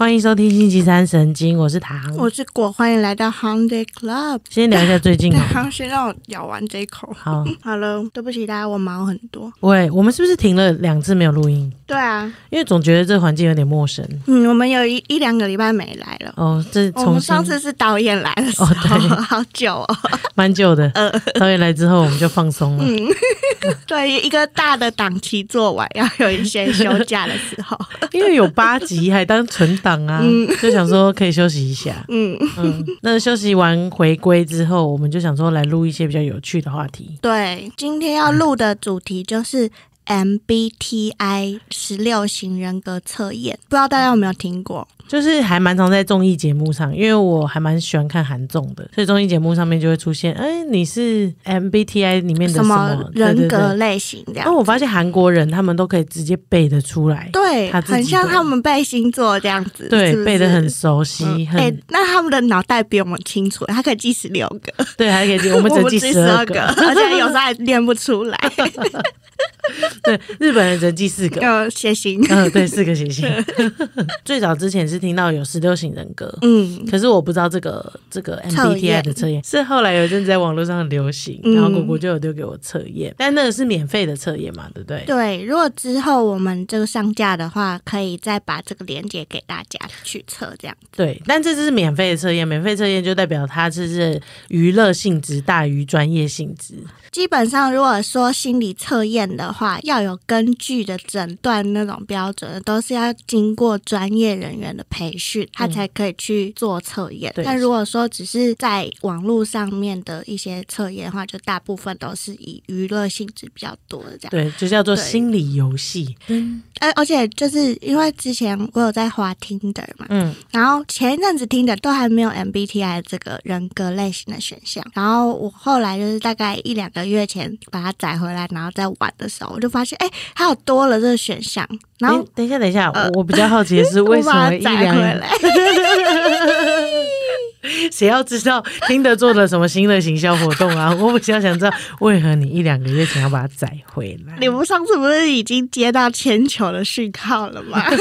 欢迎收听星期三神经，我是唐。我是果，欢迎来到 Holiday Club。先聊一下最近 先让我咬完这一口。好，好了，对不起大家，我毛很多。喂，我们是不是停了两次没有录音？对啊，因为总觉得这个环境有点陌生。嗯，我们有一一两个礼拜没来了。哦，这我们上次是导演来的时候，哦对好久哦。蛮久的。导演来之后，我们就放松了。嗯，对，一个大的档期做完，要有一些休假的时候。因为有八集还当存档啊，就想说可以休息一下。嗯，嗯，那休息完回归之后，我们就想说来录一些比较有趣的话题。对，今天要录的主题就是。MBTI 十六型人格测验，不知道大家有没有听过？就是还蛮常在综艺节目上，因为我还蛮喜欢看韩综的，所以综艺节目上面就会出现，哎，你是 MBTI 里面的什什么么人格类型这样那？我发现韩国人他们都可以直接背得出来，对，很像他们背星座这样子，对是，是背得很熟悉，很、哎、那他们的脑袋比我们清楚，他可以记十六个，对，还可以记，我们只记 记十二二个，而且有时候还念不出来。对，日本人只记四个。呃，写信，嗯，对，四个写信。最早之前是听到有十六型人格，嗯，可是我不知道这个这个 MBTI 的测验是后来有一阵子在网络上很流行，嗯然后果果就有丢给我测验，但那个是免费的测验嘛，对不对？对。如果之后我们这个上架的话，可以再把这个链接给大家去测，这样。对，但这只是免费的测验，免费测验就代表它这是娱乐性质大于专业性质。基本上，如果说心理测验的话，要有根据的诊断那种标准，都是要经过专业人员的培训，他才可以去做测验。但如果说只是在网络上面的一些测验的话，就大部分都是以娱乐性质比较多的这样。对，就叫做心理游戏。而而且就是因为之前我有在滑 Tinder 嘛，嗯，然后前一阵子听的都还没有 MBTI 这个人格类型的选项，然后我后来就是大概一两个月前把它载回来，然后在玩的时候，我就发现哎，它有多了这个选项，然后诶等一下，等一下，我比较好奇的是，为什么一来，谁要知道听得做了什么新的行销活动啊？我比较想知道，为何你一两个月前要把它载回来？你们上次不是已经接到千球的讯号了吗？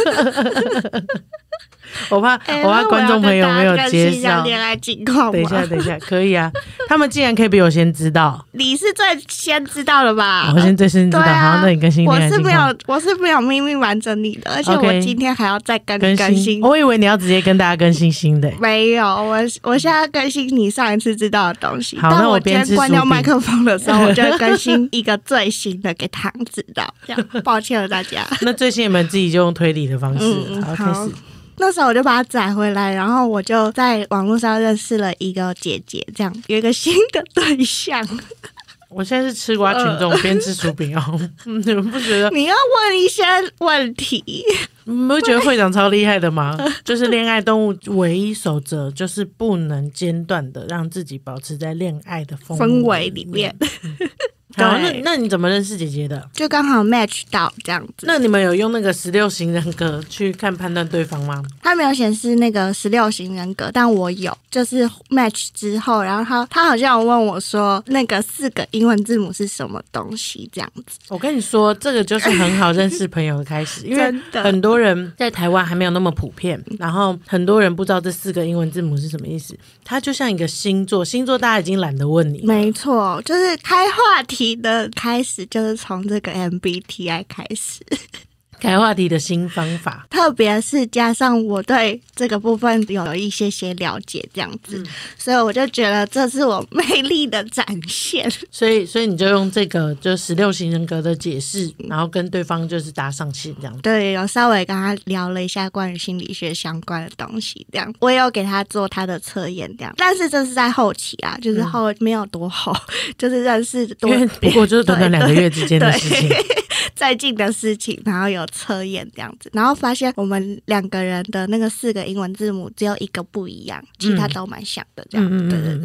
我怕，哎我怕观众朋友没有接接上。恋爱情况等一下，等一下，可以啊！他们竟然可以比我先知道，你是最先知道的吧？我先最先知道。对啊好，那你更新我是没有，我是没有秘密瞒着你的，而且我今天还要再更更更新我以为你要直接跟大家更新新的、没有，我我现在更新你上一次知道的东西。好但我那我边吃今天关掉麦克风的时候，我就会更新一个最新的给唐知道。这样，抱歉了大家。那最新你们自己就用推理的方式，嗯好开始。那时候我就把它载回来，然后我就在网络上认识了一个姐姐，这样有一个新的对象。我现在是吃瓜群众，边吃薯饼哦。嗯你们不觉得？你要问一些问题，你们不觉得会长超厉害的吗？就是恋爱动物唯一守则就是不能间断的让自己保持在恋爱的氛氛围里面。好，那那你怎么认识姐姐的？就刚好 match 到这样子。那你们有用那个十六型人格去看判断对方吗？他没有显示那个十六型人格，但我有，就是 match 之后，然后他他好像有问我说，那个四个英文字母是什么东西，这样子。我跟你说，这个就是很好认识朋友的开始，因为很多人在台湾还没有那么普遍，然后很多人不知道这四个英文字母是什么意思。它就像一个星座，星座大家已经懒得问你，没错，就是开话题的开始，就是从这个 MBTI 开始，开话题的新方法。特别是加上我对这个部分有一些些了解，这样子，所以我就觉得这是我魅力的展现。所以，所以你就用这个就十六型人格的解释，然后跟对方就是搭上线这样子。对，有稍微跟他聊了一下关于心理学相关的东西，这样我也有给他做他的测验，这样。但是这是在后期啊，就是后、没有多后，就是认识多不过就是短短两个月之间的事情，最近的事情，然后有测验这样子，然后发现我们两个人的那个四个英文字母只有一个不一样，其他都蛮像的，这样。对对。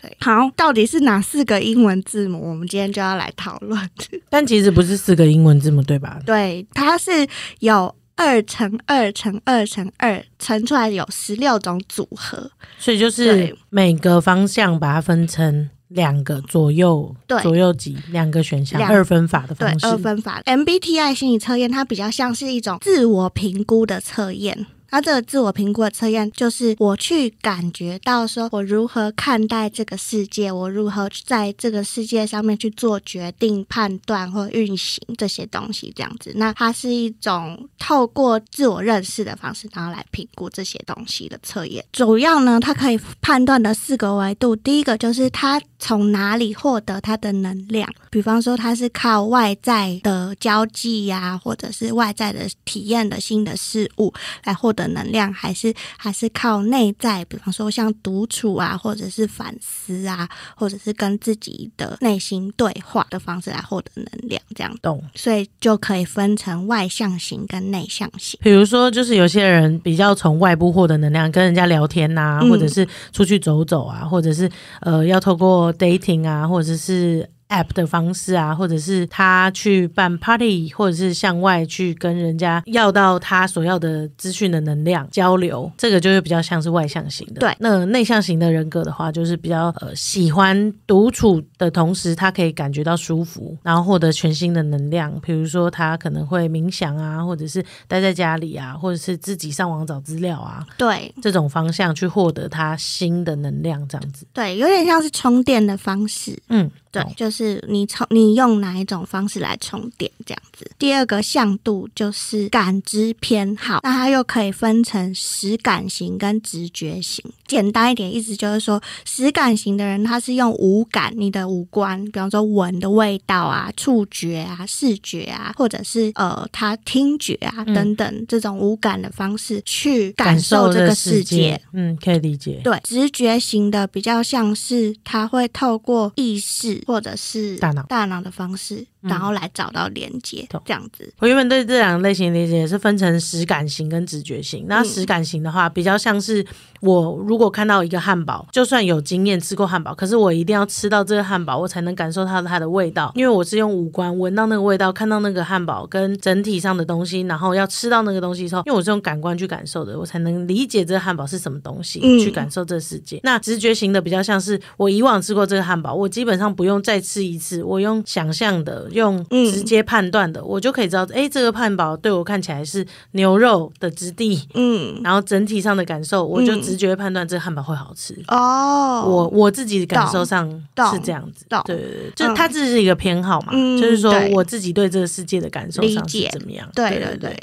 对。好，到底是哪四个英文字母？我们今天就要来讨论。但其实不是四个英文字母对吧？对，它是有二乘二乘二乘二乘出来有十六种组合。所以就是每个方向把它分成两个左右对左右级两个选项，两二分法的对方式。二分法，MBTI 心理测验它比较像是一种自我评估的测验。它这个自我评估的测验，就是我去感觉到说我如何看待这个世界，我如何在这个世界上面去做决定、判断或运行这些东西，这样子。那它是一种透过自我认识的方式，然后来评估这些东西的测验。主要呢，它可以判断的四个维度，第一个就是它从哪里获得它的能量，比方说它是靠外在的交际呀、或者是外在的体验的新的事物来获得能量，还是还是靠内在，比方说像独处啊，或者是反思啊，或者是跟自己的内心对话的方式来获得能量，这样。懂。所以就可以分成外向型跟内向型。比如说，就是有些人比较从外部获得能量，跟人家聊天呐、嗯或者是出去走走啊，或者是呃要透过 dating 啊，或者是 app 的方式啊，或者是他去办 party，或者是向外去跟人家要到他所要的资讯的能量交流，这个就会比较像是外向型的。对那内向型的人格的话，就是比较呃喜欢独处的同时，他可以感觉到舒服，然后获得全新的能量。比如说，他可能会冥想啊，或者是待在家里啊，或者是自己上网找资料啊，对这种方向去获得他新的能量，这样子。对，有点像是充电的方式。嗯，对，就是你充你用哪一种方式来充电这样子。第二个向度就是感知偏好，那它又可以分成实感型跟直觉型。简单一点，意思就是说，实感型的人他是用五感，你的五官，比方说闻的味道啊、触觉啊、视觉啊，或者是呃他听觉啊嗯等等这种五感的方式去感受这这个世界。，嗯，可以理解。对，直觉型的比较像是他会透过意识或者是大脑大脑的方式，嗯然后来找到连接，懂这样子。我原本对这两个类型的理解是分成实感型跟直觉型。那嗯实感型的话，比较像是我如果看到一个汉堡，就算有经验吃过汉堡，可是我一定要吃到这个汉堡，我才能感受到它的味道，因为我是用五官闻到那个味道，看到那个汉堡跟整体上的东西，然后要吃到那个东西之后，因为我是用感官去感受的，我才能理解这个汉堡是什么东西，嗯去感受这世界。那直觉型的比较像是我以往吃过这个汉堡，我基本上不用再吃一次，我用想象的，用嗯直接判断的，我就可以知道，哎，这个汉堡对我看起来是牛肉的质地，嗯，然后整体上的感受，我就嗯直觉判断这个汉堡会好吃。哦，我我自己的感受上是这样子，懂对对对，就它这是一个偏好嘛，嗯就是说我自己对这个世界的感受上是怎么样？对对对。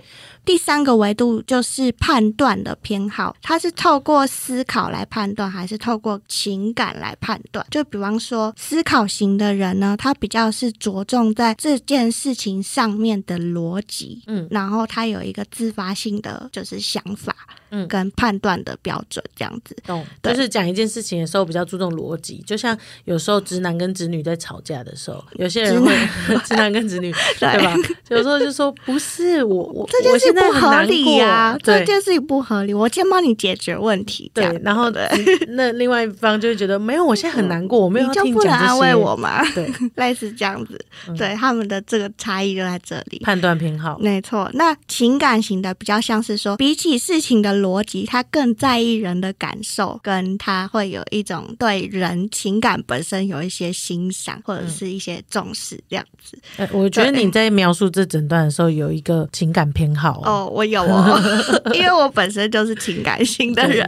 第三个维度就是判断的偏好，它是透过思考来判断，还是透过情感来判断？就比方说，思考型的人呢，他比较是着重在这件事情上面的逻辑，嗯然后他有一个自发性的就是想法，嗯跟判断的标准这样子。懂，对就是讲一件事情的时候比较注重逻辑，就像有时候直男跟直女在吵架的时候，有些人会直男 跟直女对对吧？有时候就说不是我我这件事不合理呀、这件事情不合理，我先帮你解决问题。对，然后对 那另外一方就会觉得没有，我现在很难过，我没有你就不能安慰我吗？对，类似这样子，嗯对他们的这个差异就在这里。判断偏好，没错，那情感型的比较像是说，比起事情的逻辑，他更在意人的感受，跟他会有一种对人情感本身有一些欣赏或者是一些重视这样子。呃我觉得你在描述这整段的时候有一个情感偏好哦，哦，我有哦，因为我本身就是情感性的人。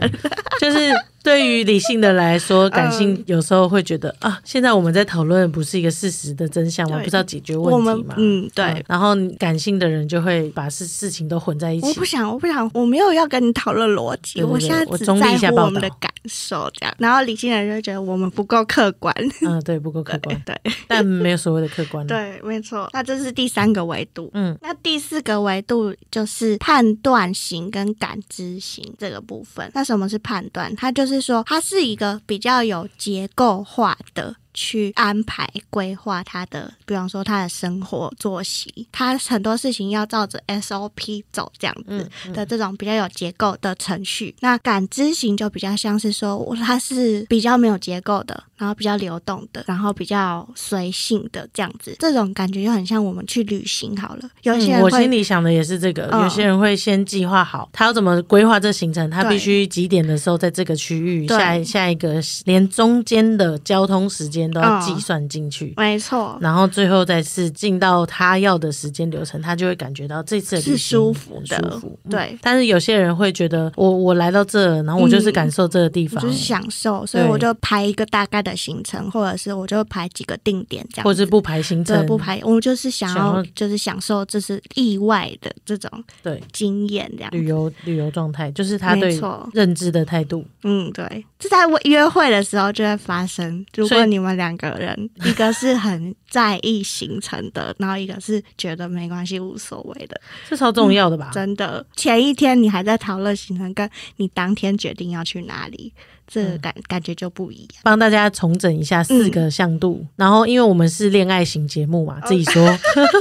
就是对于理性的来说，感性嗯有时候会觉得啊，现在我们在讨论不是一个事实的真相吗？不知道解决问题吗？嗯，对。嗯然后感性的人就会把事事情都混在一起我不。想，我不想，我没有要跟你讨论逻辑，对对对我现在只在乎我们的感受这样。然后理性的人就觉得我们不够客观，嗯，对，不够客观，对 但没有所谓的客观。，对，没错。那这是第三个维度。嗯，那第四个维度就是判断型跟感知型这个部分。那什么是判断？它就是说，它是一个比较有结构化的。去安排规划他的，比方说他的生活作息，他很多事情要照着 SOP 走这样子的这种比较有结构的程序。那感知型就比较像是说，他是比较没有结构的，然后比较流动的，然后比较随性的这样子。这种感觉就很像我们去旅行好了，有些嗯我心里想的也是这个，嗯有些人会先计划好他要怎么规划这行程，他必须几点的时候在这个区域，下一下一个连中间的交通时间间都要嗯计算进去。没错，然后最后再是进到他要的时间流程，他就会感觉到这次是舒服的舒服。嗯对但是有些人会觉得，我我来到这，然后我就是感受这个地方，我就是享受，所以我就排一个大概的行程，或者是我就排几个定点这样，或者是不排行对程，不排，我就是想想要要就是享受这是意外的这种对经验这样。旅游旅游状态，就是他对没错认知的态度。嗯，对，这在约会的时候就会发生。如果你们两个人，一个是很在意行程的，然后一个是觉得没关系、无所谓的，这超重要的吧？真的，前一天你还在讨论行程，跟你当天决定要去哪里，这感、感觉就不一样。帮大家重整一下四个向度，然后因为我们是恋爱型节目嘛，自己说，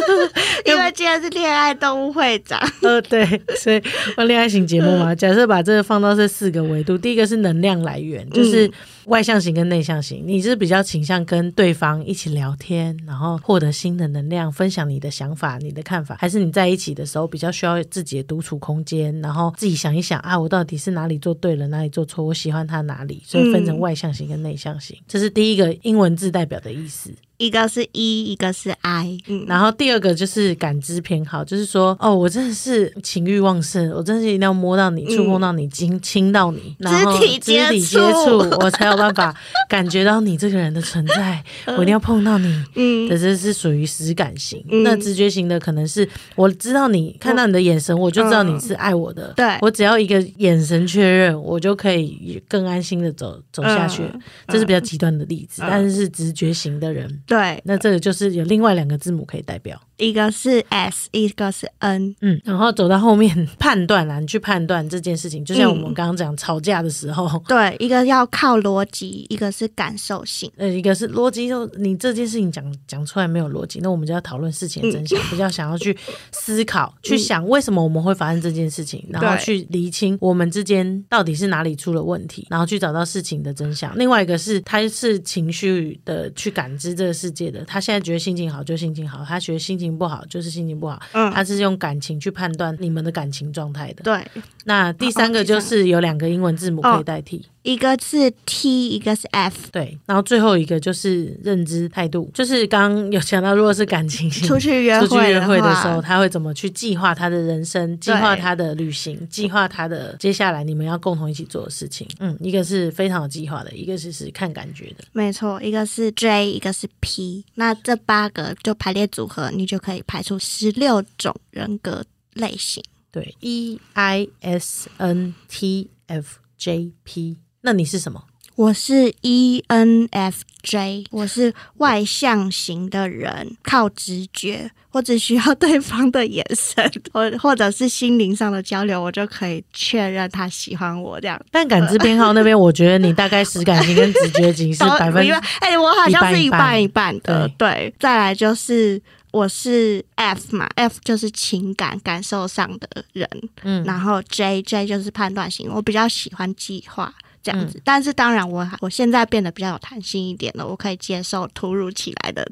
因为今天是恋爱动物会长，呃，对，所以呃恋爱型节目嘛，假设把这个放到这四个维度，第一个是能量来源，就是外向型跟内向型，你是比较倾向跟对方一起聊天，然后获得新的能量，分享你的想法、你的看法，还是你在一起的时候比较需要自己的独处空间，然后自己想一想啊，我到底是哪里做对了，哪里做错，我喜欢他哪里，所以分成外向型跟内向型，这是第一个英文字代表的意思。一个是 E，一个是 I，嗯，然后第二个就是感知偏好，就是说，哦，我真的是情欲旺盛，我真的是一定要摸到你、触碰到你、亲亲到你，然后肢体接接触触，我才有办法感觉到你这个人的存在，我一定要碰到你。嗯。这这是属于实感型，嗯。那直觉型的可能是我知道你看到你的眼神，我就知道你是爱我的。对。我只要一个眼神确认，我就可以更安心的走走下去。嗯。这是比较极端的例子，嗯。但是是直觉型的人，对，那这个就是有另外两个字母可以代表。一个是 S，一个是 N，嗯，然后走到后面 判断啦，你去判断这件事情，就像我们嗯刚刚讲吵架的时候，对，一个要靠逻辑，一个是感受性。呃，一个是逻辑，就你这件事情讲讲出来没有逻辑，那我们就要讨论事情的真嗯。相，比较想要去思考、去想为什么我们会发生这件事情，然后去厘清我们之间到底是哪里出了问题，然后去找到事情的真相。另外一个是他是情绪的去感知这个世界的，他现在觉得心情好就心情好，他觉得心情不好就是心情不好，嗯，他是用感情去判断你们的感情状态的。对，那第三个就是有两个英文字母可以代替，一个是 T，一个是 F。对，然后最后一个就是认知态度，就是刚刚有讲到，如果是感情型出去约出去会约会的时候，他会怎么去计划他的人生，计划他的旅行，计划他的接下来你们要共同一起做的事情。嗯，一个是非常有计划的，一个是是看感觉的。没错，一个是 J，一个是 P。那这八个就排列组合，你就可以排出十六种人格类型。对，E I S N T F J P，那你是什么？我是 E ENFJ，我是外向型的人，靠直觉，我只需要对方的眼神，或或者是心灵上的交流，我就可以确认他喜欢我这样。但感知偏好那边，我觉得你大概实感型跟直觉型是 百分一半哎、我好像是一一半半一半的，对对。再来就是我是 F 嘛，F 就是情感感受上的人，嗯然后 J J 就是判断型，我比较喜欢计划。这样嗯子，但是当然我我现在变得比较有弹性一点了，我可以接受突如其来的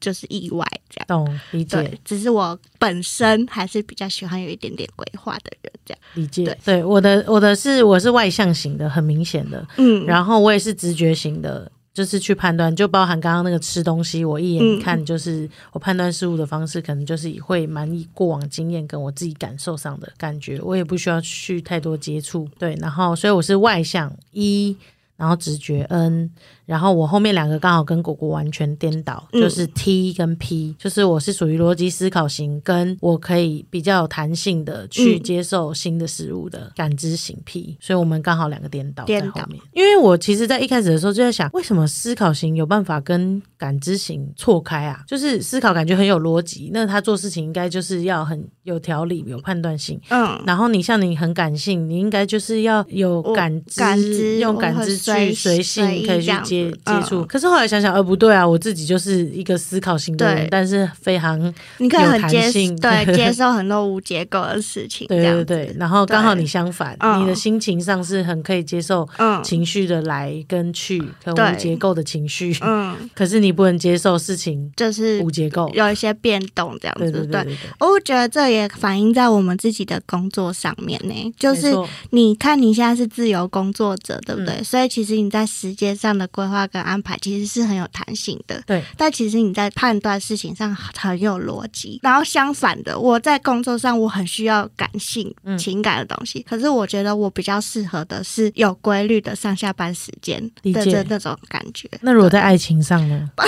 就是意外这样。懂理解对，只是我本身还是比较喜欢有一点点规划的人这样。理解对。对，我的我的是我是外向型的，很明显的。嗯，然后我也是直觉型的，就是去判断，就包含刚刚那个吃东西，我一眼嗯看就是我判断事物的方式，可能就是以会蛮以过往经验跟我自己感受上的感觉，我也不需要去太多接触，对，然后所以我是外向一。然后直觉 N，然后我后面两个刚好跟果果完全颠倒，嗯就是 T 跟 P，就是我是属于逻辑思考型，跟我可以比较有弹性的去嗯接受新的事物的感知型 P，所以我们刚好两个颠倒在颠倒后面。因为我其实，在一开始的时候就在想，为什么思考型有办法跟感知型错开啊？就是思考感觉很有逻辑，那他做事情应该就是要很有条理、有判断性。嗯，然后你像你很感性，你应该就是要有感知，感知用感知去随随性可以去接接触。嗯可是后来想想，呃，不对啊，我自己就是一个思考型的人，但是非常你可以很接弹性对 接受很多无结构的事情，对对对。然后刚好你相反，嗯你的心情上是很可以接受嗯情绪的来跟去，跟对无结构的情绪。嗯，可是你不能接受事情就是无结构。有一些变动这样子，对对对我觉得这也反映在我们自己的工作上面呢，就是你看你现在是自由工作者，对不对？嗯所以其其实你在时间上的规划跟安排其实是很有弹性的。对，但其实你在判断事情上很有逻辑。然后相反的，我在工作上我很需要感性、嗯情感的东西，可是我觉得我比较适合的是有规律的上下班时间的这那种感觉。那如果在爱情上呢？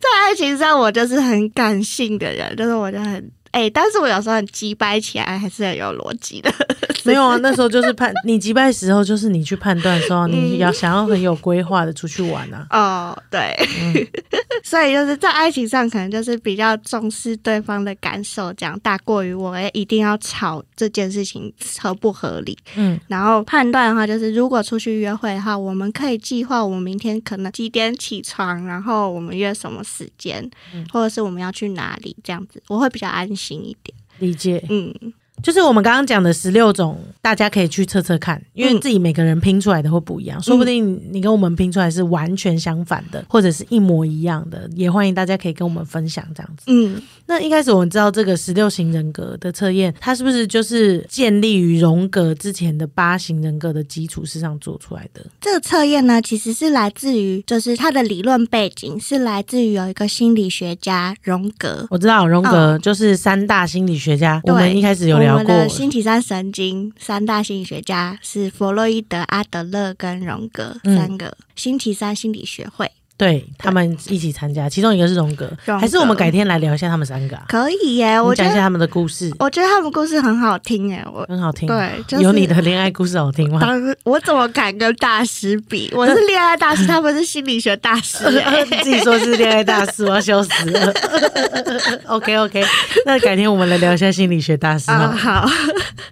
在爱情上，我就是很感性的人，就是我就很哎、但是我有时候很鸡掰起来，还是很有逻辑的。没有啊，那时候就是判你击败的时候，就是你去判断说你要想要很有规划的出去玩啊。哦，对，所以就是在爱情上，可能就是比较重视对方的感受，这样大过于我哎一定要吵这件事情合不合理。嗯，然后判断的话，就是如果出去约会的话，我们可以计划我们明天可能几点起床，然后我们约什么时间，或者是我们要去哪里，这样子我会比较安心一点。理解。嗯，就是我们刚刚讲的十六种，大家可以去测测看，因为嗯自己每个人拼出来的会不一样，说不定你跟我们拼出来是完全相反的，或者是一模一样的，也欢迎大家可以跟我们分享这样子。嗯，那一开始我们知道这个十六型人格的测验，它是不是就是建立于荣格之前的八型人格的基础之上做出来的？这个测验呢，其实是来自于，就是它的理论背景是来自于有一个心理学家荣格。我知道荣格就是三大心理学家，我们一开始有聊们的星期三神经三大心理学家是弗洛伊德、阿德勒跟荣格嗯三个。星期三心理学会对他们一起参加，其中一个是荣格，还是我们改天来聊一下他们三个啊？可以耶，我讲一下他们的故事，我觉得他们故事很好听哎，我很好听。对，就是有你的恋爱故事好听吗？当时我怎么敢跟大师比？我是恋爱大师，他们是心理学大师哎。自己说是恋爱大师，我要笑死了。OK OK，那改天我们来聊一下心理学大师啊。好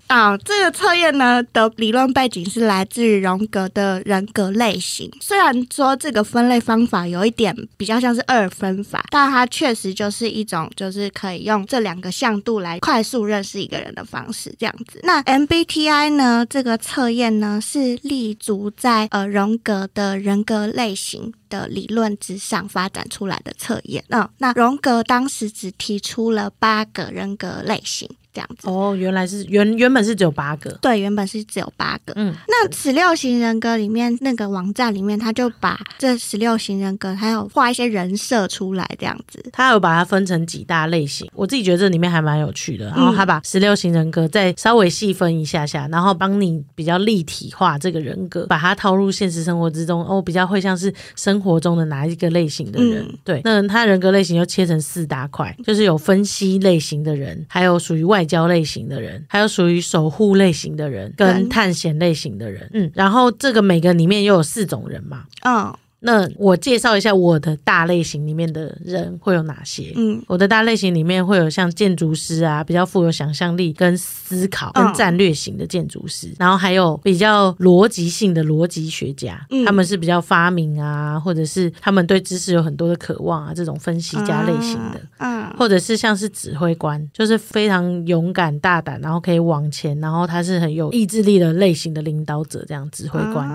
啊，这个测验呢的理论背景是来自于荣格的人格类型。虽然说这个分类方法啊有一点比较像是二分法，但它确实就是一种就是可以用这两个向度来快速认识一个人的方式，这样子。那 MBTI 呢这个测验呢是立足在呃荣格的人格类型。的理论之上发展出来的测验，嗯，那荣格当时只提出了八个人格类型，这样子。哦，原来是原原本是只有八个，对，原本是只有八个。嗯，那十六型人格里面那个网站里面，他就把这十六型人格，还有画一些人设出来，这样子。他有把它分成几大类型，我自己觉得这里面还蛮有趣的。然后他把十六型人格再稍微细分一下下，然后帮你比较立体化这个人格，把它套入现实生活之中。哦，比较会像是生活中的哪一个类型的人？嗯对，那他人格类型又切成四大块，就是有分析类型的人，还有属于外交类型的人，还有属于守护类型的人，跟跟探险类型的人。嗯，然后这个每个里面又有四种人嘛。嗯那我介绍一下我的大类型里面的人会有哪些。嗯我的大类型里面会有像建筑师啊，比较富有想象力跟思考跟嗯战略型的建筑师，然后还有比较逻辑性的逻辑学家，嗯他们是比较发明啊，或者是他们对知识有很多的渴望啊，这种分析家类型的。嗯或者是像是指挥官，就是非常勇敢大胆，然后可以往前，然后他是很有意志力的类型的领导者，这样指挥官。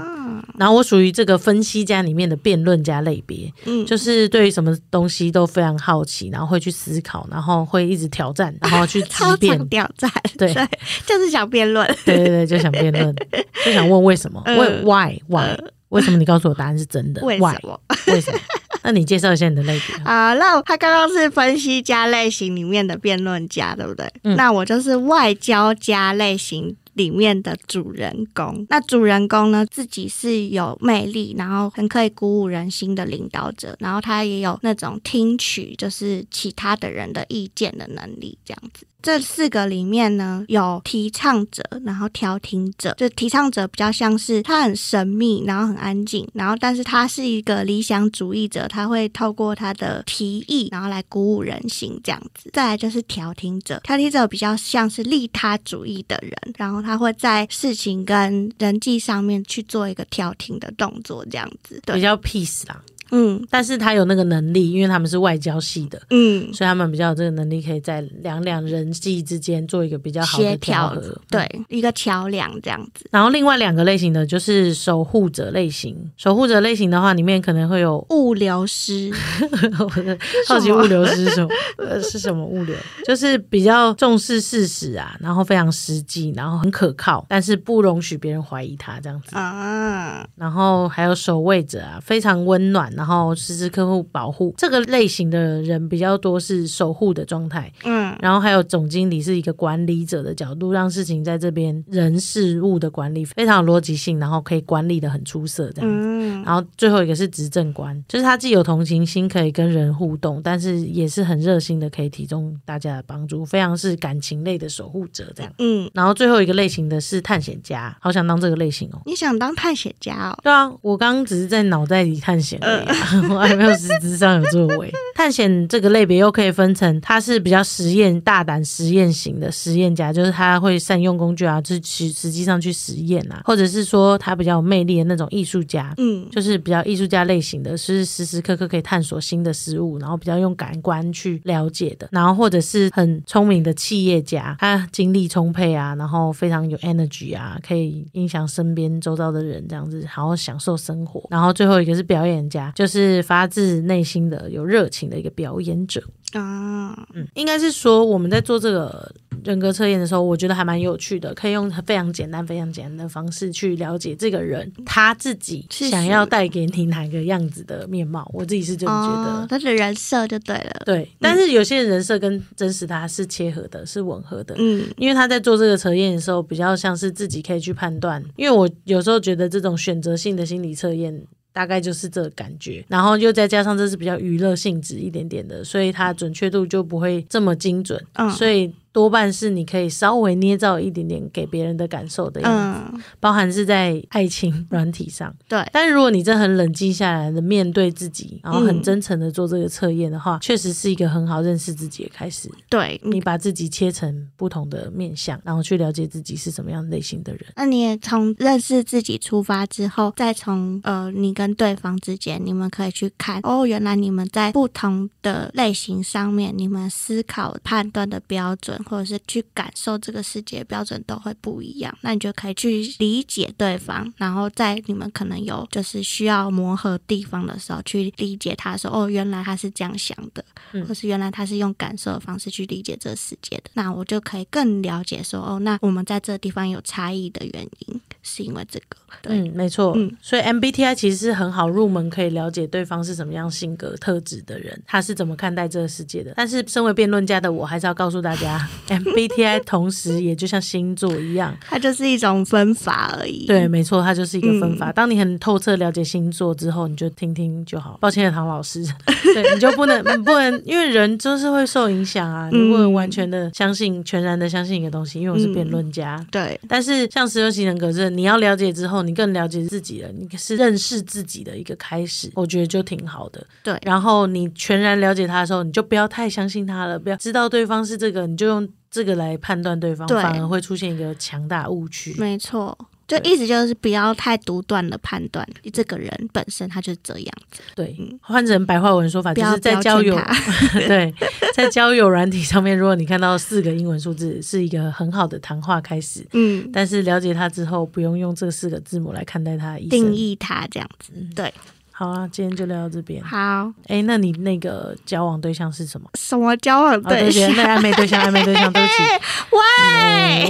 嗯然后我属于这个分析家里面的辩论家类别，嗯就是对于什么东西都非常好奇，然后会去思考，然后会一直挑战，然后去超常。挑战，对 就是想辩论。对对对，就想辩论，就想问为什么？嗯问 why why？为什么你告诉我答案是真的？为什么？为什么？那你介绍一下你的类别。啊、那他刚刚是分析家类型里面的辩论家，对不对？嗯那我就是外交家类型。里面的主人公，那主人公呢自己是有魅力，然后很可以鼓舞人心的领导者，然后他也有那种听取就是其他的人的意见的能力，这样子。这四个里面呢，有提倡者，然后调停者。就提倡者比较像是他很神秘，然后很安静，然后但是他是一个理想主义者，他会透过他的提议，然后来鼓舞人心这样子。再来就是调停者，调停者比较像是利他主义的人，然后他会在事情跟人际上面去做一个调停的动作，这样子。对比，较 peace 啦，嗯但是他有那个能力，因为他们是外交系的，嗯，所以他们比较有这个能力，可以在两两人际之间做一个比较好的调调和。对，一个桥梁这样子。然后另外两个类型的就是守护者类型，守护者类型的话，里面可能会有物流师，好奇物流是什么？呃，是什么物流？就是比较重视事实啊，然后非常实际，然后很可靠，但是不容许别人怀疑他这样子。啊，然后还有守卫者啊，非常温暖，然后时时刻刻保护。这个类型的人比较多是守护的状态。嗯然后还有总经理是一个管理者的角度，让事情在这边人事物的管理非常有逻辑性，然后可以管理的很出色这样子。嗯然后最后一个是执政官，就是他既有同情心，可以跟人互动，但是也是很热心的，可以提供大家的帮助，非常是感情类的守护者这样。嗯，然后最后一个类型的是探险家，好想当这个类型哦。你想当探险家哦？对啊，我刚刚只是在脑袋里探险而已、啊，我还没有实质上有作为。探险这个类别又可以分成，他是比较实验、大胆实验型的实验家，就是他会善用工具啊，就是实实际上去实验啊，或者是说他比较有魅力的那种艺术家。嗯就是比较艺术家类型的，是时时刻刻可以探索新的事物，然后比较用感官去了解的，然后或者是很聪明的企业家，他精力充沛啊，然后非常有 energy 啊，可以影响身边周遭的人，这样子，好好享受生活。然后最后一个是表演家，就是发自内心的有热情的一个表演者。啊，嗯，应该是说我们在做这个人格测验的时候，我觉得还蛮有趣的，可以用非常简单、非常简单的方式去了解这个人他自己想要带给你哪个样子的面貌。我自己是这么觉得。哦，他的人设就对了。对，但是有些人设跟真实他是切合的，是吻合的。嗯因为他在做这个测验的时候，比较像是自己可以去判断。因为我有时候觉得这种选择性的心理测验。大概就是这个感觉，然后又再加上这是比较娱乐性质一点点的，所以它准确度就不会这么精准。嗯所以多半是你可以稍微捏造一点点给别人的感受的样子，嗯，包含是在爱情软体上。对，但是如果你真的很冷静下来的面对自己，然后很嗯真诚的做这个测验的话，确实是一个很好认识自己的开始。对，你你把自己切成不同的面相，然后去了解自己是什么样类型的人。那你也从认识自己出发之后，再从呃你跟对方之间，你们可以去看哦，原来你们在不同的类型上面，你们思考判断的标准，或者是去感受这个世界的标准都会不一样。那你就可以去理解对方，然后在你们可能有就是需要磨合地方的时候，去理解他说哦，原来他是这样想的，嗯或是原来他是用感受的方式去理解这个世界的。那我就可以更了解说哦，那我们在这个地方有差异的原因是因为这个。对，嗯，没错。嗯所以 MBTI 其实是很好入门，可以了解对方是什么样性格特质的人，他是怎么看待这个世界的。但是身为辩论家的我，还是要告诉大家，MBTI 同时也就像星座一样，它就是一种分法而已。对，没错，它就是一个分嗯法。当你很透彻了解星座之后，你就听听就好。抱歉，唐老师，对，你就不能不能，因为人就是会受影响啊，你不能完全的相信、全然的相信一个东西。因为我是辩论家，对，但是像十六型人格是，你要了解之后，你更了解自己了，你是认识自己的一个开始，我觉得就挺好的。对然后你全然了解他的时候，你就不要太相信他了，不要知道对方是这个，你就用这个来判断对方，对反而会出现一个强大误区。没错。就意思就是不要太独断的判断这个人本身他就是这样子，对，换成白话文说法，就是在交友。对，在交友软体上面，如果你看到四个英文数字，是一个很好的谈话开始。嗯，但是了解他之后，不用用这四个字母来看待他的。定义他这样子。对，好啊，今天就聊到这边。好，哎，那你那个交往对象是什么？什么交往哦，对象？那暧昧对象，暧昧对象，对不起。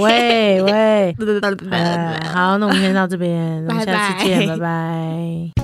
喂喂喂，好，那我们先到这边，我们下次拜见，拜拜。